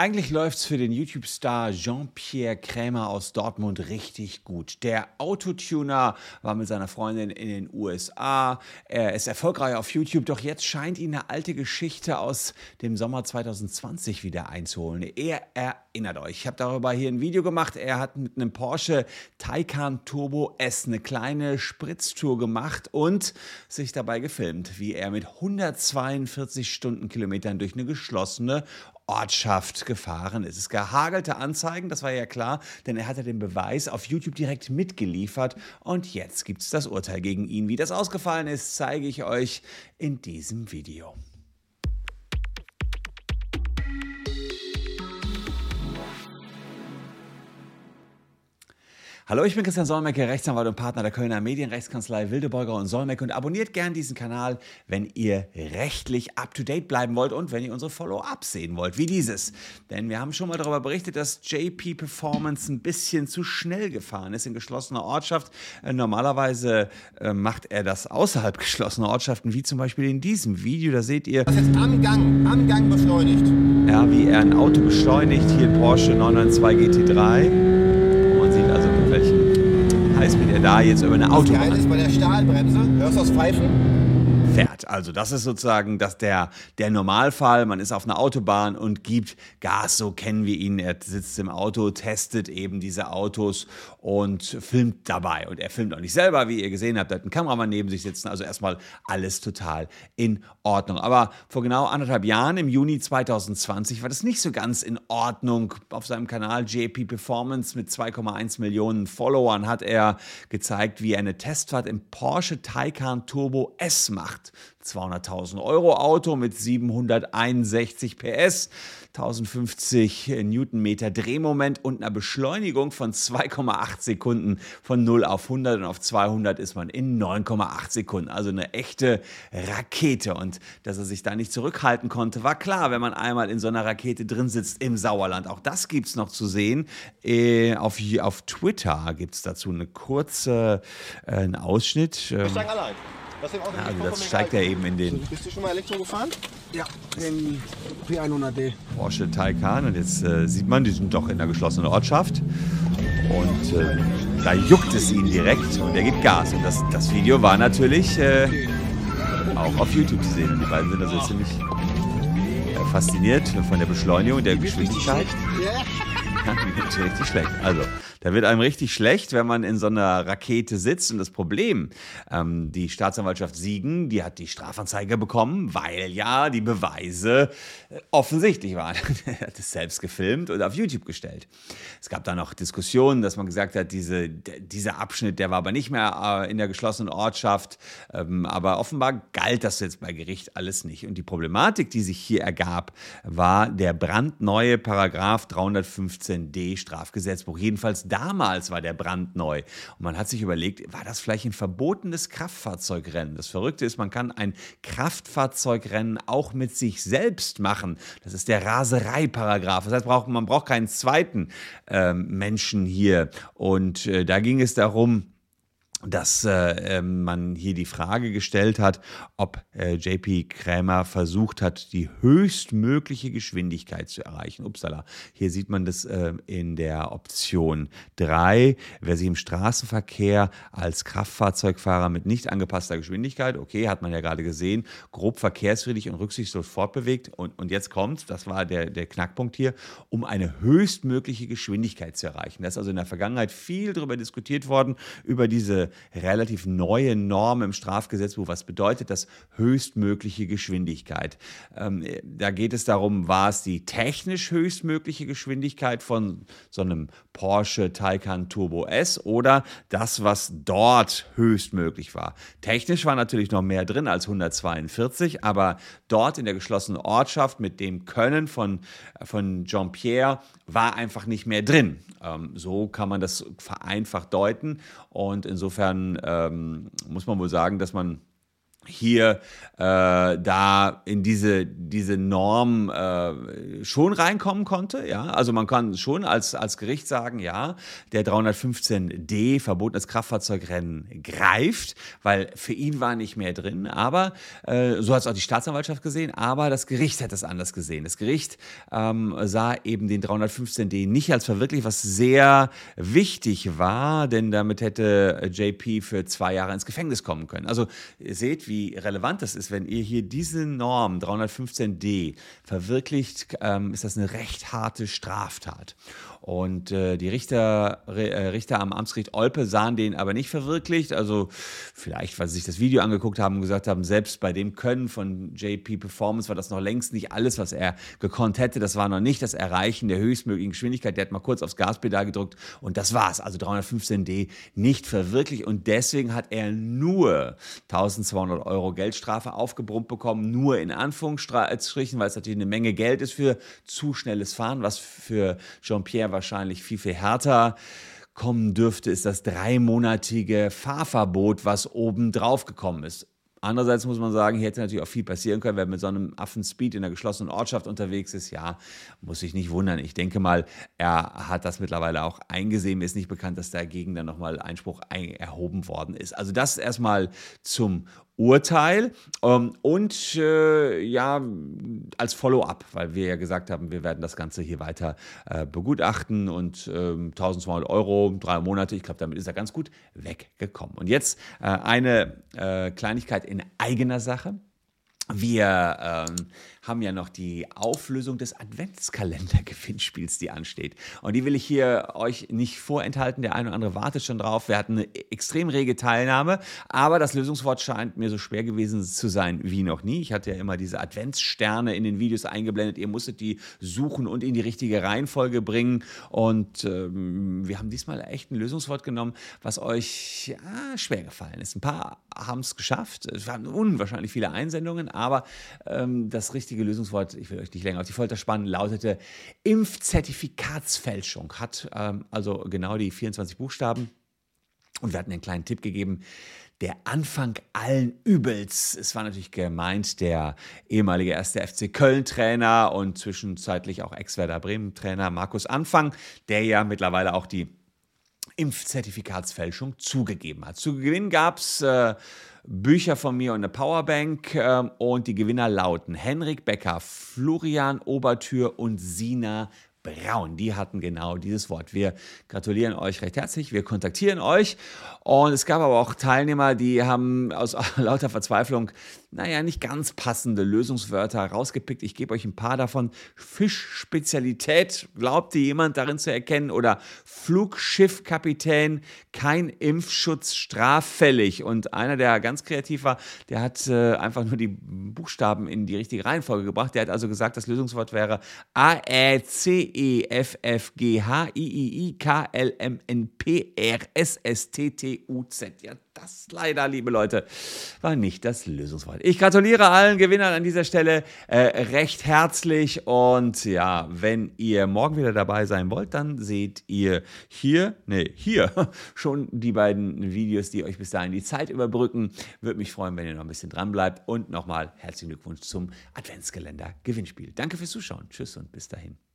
Eigentlich läuft es für den YouTube-Star Jean-Pierre Krämer aus Dortmund richtig gut. Der Autotuner war mit seiner Freundin in den USA. Er ist erfolgreich auf YouTube, doch jetzt scheint ihn eine alte Geschichte aus dem Sommer 2020 wieder einzuholen. Er erinnert euch, ich habe darüber hier ein Video gemacht. Er hat mit einem Porsche Taycan Turbo S eine kleine Spritztour gemacht und sich dabei gefilmt, wie er mit 142 Stundenkilometern durch eine geschlossene Ortschaft gefahren ist. Es gehagelte Anzeigen, das war ja klar, denn er hatte den Beweis auf YouTube direkt mitgeliefert und jetzt gibt es das Urteil gegen ihn. Wie das ausgefallen ist, zeige ich euch in diesem Video. Hallo, ich bin Christian Solmecke, Rechtsanwalt und Partner der Kölner Medienrechtskanzlei Wildebeuger und Solmecke und abonniert gern diesen Kanal, wenn ihr rechtlich up-to-date bleiben wollt und wenn ihr unsere Follow-ups sehen wollt, wie dieses. Denn wir haben schon mal darüber berichtet, dass JP Performance ein bisschen zu schnell gefahren ist in geschlossener Ortschaft. Äh, normalerweise äh, macht er das außerhalb geschlossener Ortschaften, wie zum Beispiel in diesem Video. Da seht ihr... Das ist am Gang, am Gang beschleunigt. Ja, wie er ein Auto beschleunigt. Hier Porsche 992 GT3 heißt, wenn er da jetzt über eine Autobahn... Das Geile ist bei der Stahlbremse, hörst du das Pfeifen? Also das ist sozusagen das der, der Normalfall. Man ist auf einer Autobahn und gibt Gas, so kennen wir ihn. Er sitzt im Auto, testet eben diese Autos und filmt dabei. Und er filmt auch nicht selber, wie ihr gesehen habt. Er hat einen Kameramann neben sich sitzen. Also erstmal alles total in Ordnung. Aber vor genau anderthalb Jahren, im Juni 2020, war das nicht so ganz in Ordnung. Auf seinem Kanal JP Performance mit 2,1 Millionen Followern hat er gezeigt, wie er eine Testfahrt im Porsche Taycan Turbo S macht. 200.000 Euro Auto mit 761 PS, 1050 Newtonmeter Drehmoment und einer Beschleunigung von 2,8 Sekunden von 0 auf 100 und auf 200 ist man in 9,8 Sekunden. Also eine echte Rakete. Und dass er sich da nicht zurückhalten konnte, war klar, wenn man einmal in so einer Rakete drin sitzt im Sauerland. Auch das gibt es noch zu sehen. Äh, auf, auf Twitter gibt es dazu eine kurze, äh, einen Ausschnitt. Ich sag allein. Ja, also das steigt ja eben in den. Bist du schon mal Elektro gefahren? Ja, den P100D. Porsche Taycan und jetzt äh, sieht man, die sind doch in der geschlossenen Ortschaft und äh, da juckt es ihn direkt und er gibt Gas und das, das Video war natürlich äh, auch auf YouTube zu sehen und die beiden sind also ziemlich äh, fasziniert von der Beschleunigung und der Geschwindigkeit. Ja. Ja, richtig schlecht. Also, da wird einem richtig schlecht, wenn man in so einer Rakete sitzt. Und das Problem, ähm, die Staatsanwaltschaft Siegen, die hat die Strafanzeige bekommen, weil ja die Beweise äh, offensichtlich waren. er hat es selbst gefilmt und auf YouTube gestellt. Es gab da noch Diskussionen, dass man gesagt hat, diese, dieser Abschnitt, der war aber nicht mehr äh, in der geschlossenen Ortschaft. Ähm, aber offenbar galt das jetzt bei Gericht alles nicht. Und die Problematik, die sich hier ergab, war der brandneue Paragraph 315d Strafgesetzbuch. Jedenfalls damals war der brandneu. Und man hat sich überlegt, war das vielleicht ein verbotenes Kraftfahrzeugrennen? Das Verrückte ist, man kann ein Kraftfahrzeugrennen auch mit sich selbst machen. Das ist der Rasereiparagraf. Das heißt, man braucht keinen zweiten äh, Menschen hier. Und äh, da ging es darum, dass äh, ähm, man hier die Frage gestellt hat, ob äh, JP Krämer versucht hat, die höchstmögliche Geschwindigkeit zu erreichen. Upsala, hier sieht man das äh, in der Option 3. Wer sich im Straßenverkehr als Kraftfahrzeugfahrer mit nicht angepasster Geschwindigkeit, okay, hat man ja gerade gesehen, grob verkehrsfriedlich und rücksichtslos fortbewegt. Und, und jetzt kommt, das war der, der Knackpunkt hier, um eine höchstmögliche Geschwindigkeit zu erreichen. Da ist also in der Vergangenheit viel darüber diskutiert worden, über diese relativ neue Norm im Strafgesetzbuch. Was bedeutet das höchstmögliche Geschwindigkeit? Ähm, da geht es darum, war es die technisch höchstmögliche Geschwindigkeit von so einem Porsche Taycan Turbo S oder das, was dort höchstmöglich war? Technisch war natürlich noch mehr drin als 142, aber dort in der geschlossenen Ortschaft mit dem Können von, von Jean-Pierre war einfach nicht mehr drin. Ähm, so kann man das vereinfacht deuten und insofern ähm, muss man wohl sagen, dass man hier äh, da in diese, diese Norm äh, schon reinkommen konnte. Ja? Also man kann schon als, als Gericht sagen, ja, der 315d verbotenes Kraftfahrzeugrennen greift, weil für ihn war nicht mehr drin. Aber äh, so hat es auch die Staatsanwaltschaft gesehen, aber das Gericht hat es anders gesehen. Das Gericht ähm, sah eben den 315d nicht als verwirklicht, was sehr wichtig war, denn damit hätte JP für zwei Jahre ins Gefängnis kommen können. Also ihr seht, wie wie relevant das ist, wenn ihr hier diese Norm 315d verwirklicht, ähm, ist das eine recht harte Straftat. Und äh, die Richter, äh, Richter am Amtsgericht Olpe sahen den aber nicht verwirklicht. Also vielleicht, weil sie sich das Video angeguckt haben und gesagt haben, selbst bei dem Können von JP Performance war das noch längst nicht alles, was er gekonnt hätte. Das war noch nicht das Erreichen der höchstmöglichen Geschwindigkeit. Der hat mal kurz aufs Gaspedal gedrückt und das war's. Also 315D nicht verwirklicht und deswegen hat er nur 1200 Euro Geldstrafe aufgebrummt bekommen. Nur in Anführungsstrichen, weil es natürlich eine Menge Geld ist für zu schnelles Fahren, was für Jean-Pierre wahrscheinlich viel, viel härter kommen dürfte, ist das dreimonatige Fahrverbot, was oben drauf gekommen ist. Andererseits muss man sagen, hier hätte natürlich auch viel passieren können, wenn mit so einem Affenspeed in einer geschlossenen Ortschaft unterwegs ist. Ja, muss ich nicht wundern. Ich denke mal, er hat das mittlerweile auch eingesehen. Mir ist nicht bekannt, dass dagegen dann nochmal Einspruch erhoben worden ist. Also das erstmal zum Urteil ähm, und äh, ja, als Follow-up, weil wir ja gesagt haben, wir werden das Ganze hier weiter äh, begutachten und ähm, 1200 Euro, drei Monate, ich glaube, damit ist er ganz gut weggekommen. Und jetzt äh, eine äh, Kleinigkeit in eigener Sache. Wir ähm, haben ja noch die Auflösung des Adventskalender-Gewinnspiels, die ansteht. Und die will ich hier euch nicht vorenthalten. Der eine oder andere wartet schon drauf. Wir hatten eine extrem rege Teilnahme, aber das Lösungswort scheint mir so schwer gewesen zu sein wie noch nie. Ich hatte ja immer diese Adventssterne in den Videos eingeblendet. Ihr musstet die suchen und in die richtige Reihenfolge bringen. Und ähm, wir haben diesmal echt ein Lösungswort genommen, was euch ja, schwer gefallen ist. Ein paar haben es geschafft. Es waren unwahrscheinlich viele Einsendungen, aber ähm, das richtige Lösungswort, ich will euch nicht länger auf die Folter spannen, lautete Impfzertifikatsfälschung. Hat ähm, also genau die 24 Buchstaben. Und wir hatten einen kleinen Tipp gegeben, der Anfang allen Übels. Es war natürlich gemeint der ehemalige erste FC Köln-Trainer und zwischenzeitlich auch Ex-Werder Bremen-Trainer Markus Anfang, der ja mittlerweile auch die Impfzertifikatsfälschung zugegeben hat. Zu gewinnen gab es äh, Bücher von mir und eine Powerbank äh, und die Gewinner lauten Henrik Becker, Florian Obertür und Sina Braun. Die hatten genau dieses Wort. Wir gratulieren euch recht herzlich, wir kontaktieren euch. Und es gab aber auch Teilnehmer, die haben aus lauter Verzweiflung, naja, nicht ganz passende Lösungswörter rausgepickt. Ich gebe euch ein paar davon. Fischspezialität, glaubte jemand darin zu erkennen? Oder Flugschiffkapitän, kein Impfschutz straffällig. Und einer, der ganz kreativ war, der hat äh, einfach nur die Buchstaben in die richtige Reihenfolge gebracht. Der hat also gesagt, das Lösungswort wäre A-E-C E-F-F-G-H-I-I-I-K-L-M-N-P-R-S-S-T-T-U-Z. Ja, das leider, liebe Leute, war nicht das Lösungswort. Ich gratuliere allen Gewinnern an dieser Stelle äh, recht herzlich und ja, wenn ihr morgen wieder dabei sein wollt, dann seht ihr hier, nee, hier schon die beiden Videos, die euch bis dahin die Zeit überbrücken. Würde mich freuen, wenn ihr noch ein bisschen dran bleibt und nochmal herzlichen Glückwunsch zum Adventskalender Gewinnspiel. Danke fürs Zuschauen. Tschüss und bis dahin.